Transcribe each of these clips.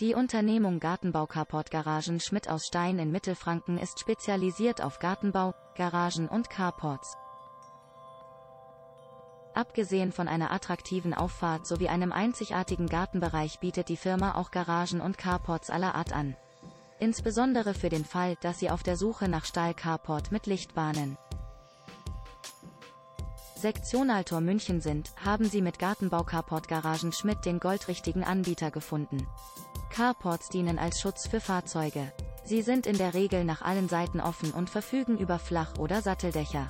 Die Unternehmung Gartenbau Carport Garagen Schmidt aus Stein in Mittelfranken ist spezialisiert auf Gartenbau, Garagen und Carports. Abgesehen von einer attraktiven Auffahrt sowie einem einzigartigen Gartenbereich bietet die Firma auch Garagen und Carports aller Art an. Insbesondere für den Fall, dass Sie auf der Suche nach Stahl-Carport mit Lichtbahnen Sektionaltor München sind, haben Sie mit Gartenbau Carport Garagen Schmidt den goldrichtigen Anbieter gefunden. Carports dienen als Schutz für Fahrzeuge. Sie sind in der Regel nach allen Seiten offen und verfügen über Flach- oder Satteldächer.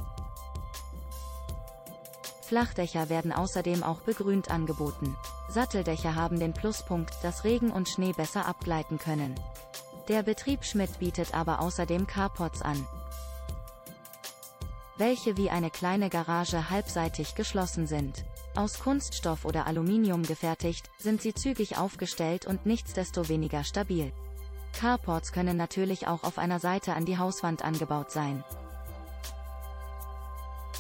Flachdächer werden außerdem auch begrünt angeboten. Satteldächer haben den Pluspunkt, dass Regen und Schnee besser abgleiten können. Der Betrieb Schmidt bietet aber außerdem Carports an, welche wie eine kleine Garage halbseitig geschlossen sind. Aus Kunststoff oder Aluminium gefertigt, sind sie zügig aufgestellt und nichtsdestoweniger stabil. Carports können natürlich auch auf einer Seite an die Hauswand angebaut sein.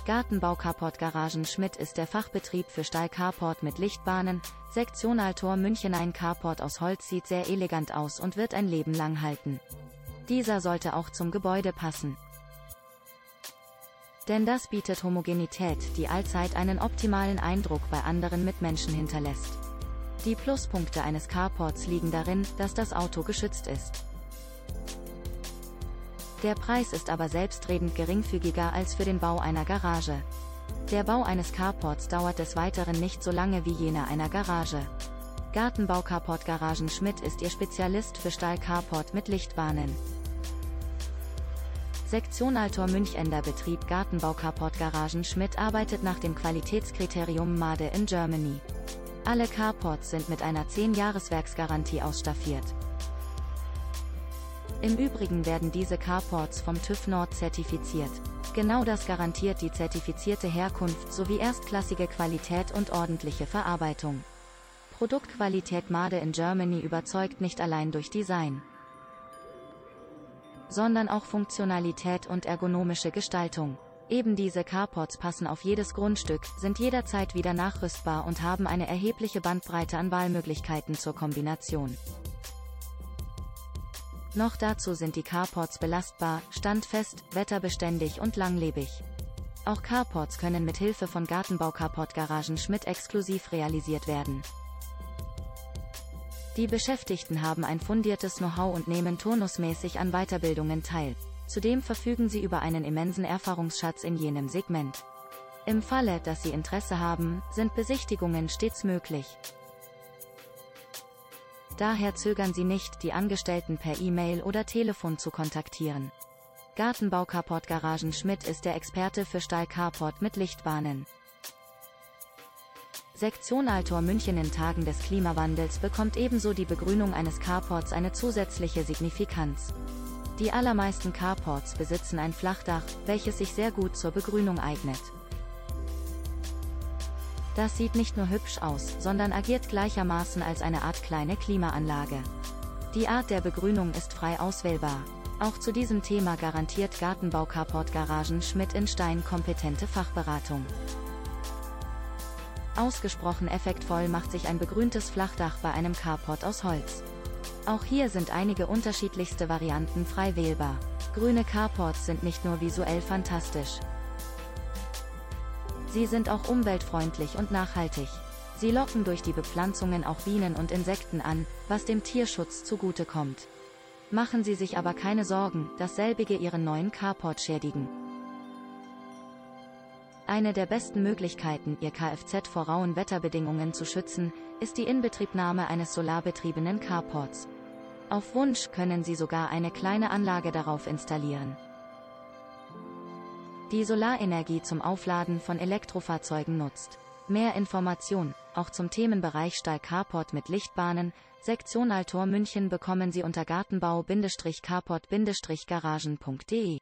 Gartenbau Carport Garagen Schmidt ist der Fachbetrieb für Stahl-Carport mit Lichtbahnen. Sektionaltor München Ein Carport aus Holz sieht sehr elegant aus und wird ein Leben lang halten. Dieser sollte auch zum Gebäude passen. Denn das bietet Homogenität, die allzeit einen optimalen Eindruck bei anderen Mitmenschen hinterlässt. Die Pluspunkte eines Carports liegen darin, dass das Auto geschützt ist. Der Preis ist aber selbstredend geringfügiger als für den Bau einer Garage. Der Bau eines Carports dauert des Weiteren nicht so lange wie jener einer Garage. Gartenbau Carport Garagen Schmidt ist Ihr Spezialist für Stahl-Carport mit Lichtbahnen. Sektion Altor Münchender Betrieb Gartenbau Carport Garagen Schmidt arbeitet nach dem Qualitätskriterium Made in Germany. Alle Carports sind mit einer 10-Jahres-Werksgarantie ausstaffiert. Im Übrigen werden diese Carports vom TÜV Nord zertifiziert. Genau das garantiert die zertifizierte Herkunft sowie erstklassige Qualität und ordentliche Verarbeitung. Produktqualität Made in Germany überzeugt nicht allein durch Design, sondern auch Funktionalität und ergonomische Gestaltung. Eben diese Carports passen auf jedes Grundstück, sind jederzeit wieder nachrüstbar und haben eine erhebliche Bandbreite an Wahlmöglichkeiten zur Kombination. Noch dazu sind die Carports belastbar, standfest, wetterbeständig und langlebig. Auch Carports können mit Hilfe von Gartenbau Carport Garagen Schmidt exklusiv realisiert werden. Die Beschäftigten haben ein fundiertes Know-how und nehmen turnusmäßig an Weiterbildungen teil. Zudem verfügen sie über einen immensen Erfahrungsschatz in jenem Segment. Im Falle, dass Sie Interesse haben, sind Besichtigungen stets möglich. Daher zögern Sie nicht, die Angestellten per E-Mail oder Telefon zu kontaktieren. Gartenbau Carport Garagen Schmidt ist der Experte für Stahl-Carport mit Lichtbahnen. Sektion Altor München in Tagen des Klimawandels bekommt ebenso die Begrünung eines Carports eine zusätzliche Signifikanz. Die allermeisten Carports besitzen ein Flachdach, welches sich sehr gut zur Begrünung eignet. Das sieht nicht nur hübsch aus, sondern agiert gleichermaßen als eine Art kleine Klimaanlage. Die Art der Begrünung ist frei auswählbar. Auch zu diesem Thema garantiert Gartenbau Carport Garagen Schmidt in Stein kompetente Fachberatung. Ausgesprochen effektvoll macht sich ein begrüntes Flachdach bei einem Carport aus Holz. Auch hier sind einige unterschiedlichste Varianten frei wählbar. Grüne Carports sind nicht nur visuell fantastisch, Sie sind auch umweltfreundlich und nachhaltig. Sie locken durch die Bepflanzungen auch Bienen und Insekten an, was dem Tierschutz zugutekommt. Machen Sie sich aber keine Sorgen, dass selbige Ihren neuen Carport schädigen. Eine der besten Möglichkeiten, Ihr Kfz vor rauen Wetterbedingungen zu schützen, ist die Inbetriebnahme eines solarbetriebenen Carports. Auf Wunsch können Sie sogar eine kleine Anlage darauf installieren die Solarenergie zum Aufladen von Elektrofahrzeugen nutzt. Mehr Informationen, auch zum Themenbereich Stahl-Carport mit Lichtbahnen, Sektion Altor München bekommen Sie unter Gartenbau-Carport-Garagen.de.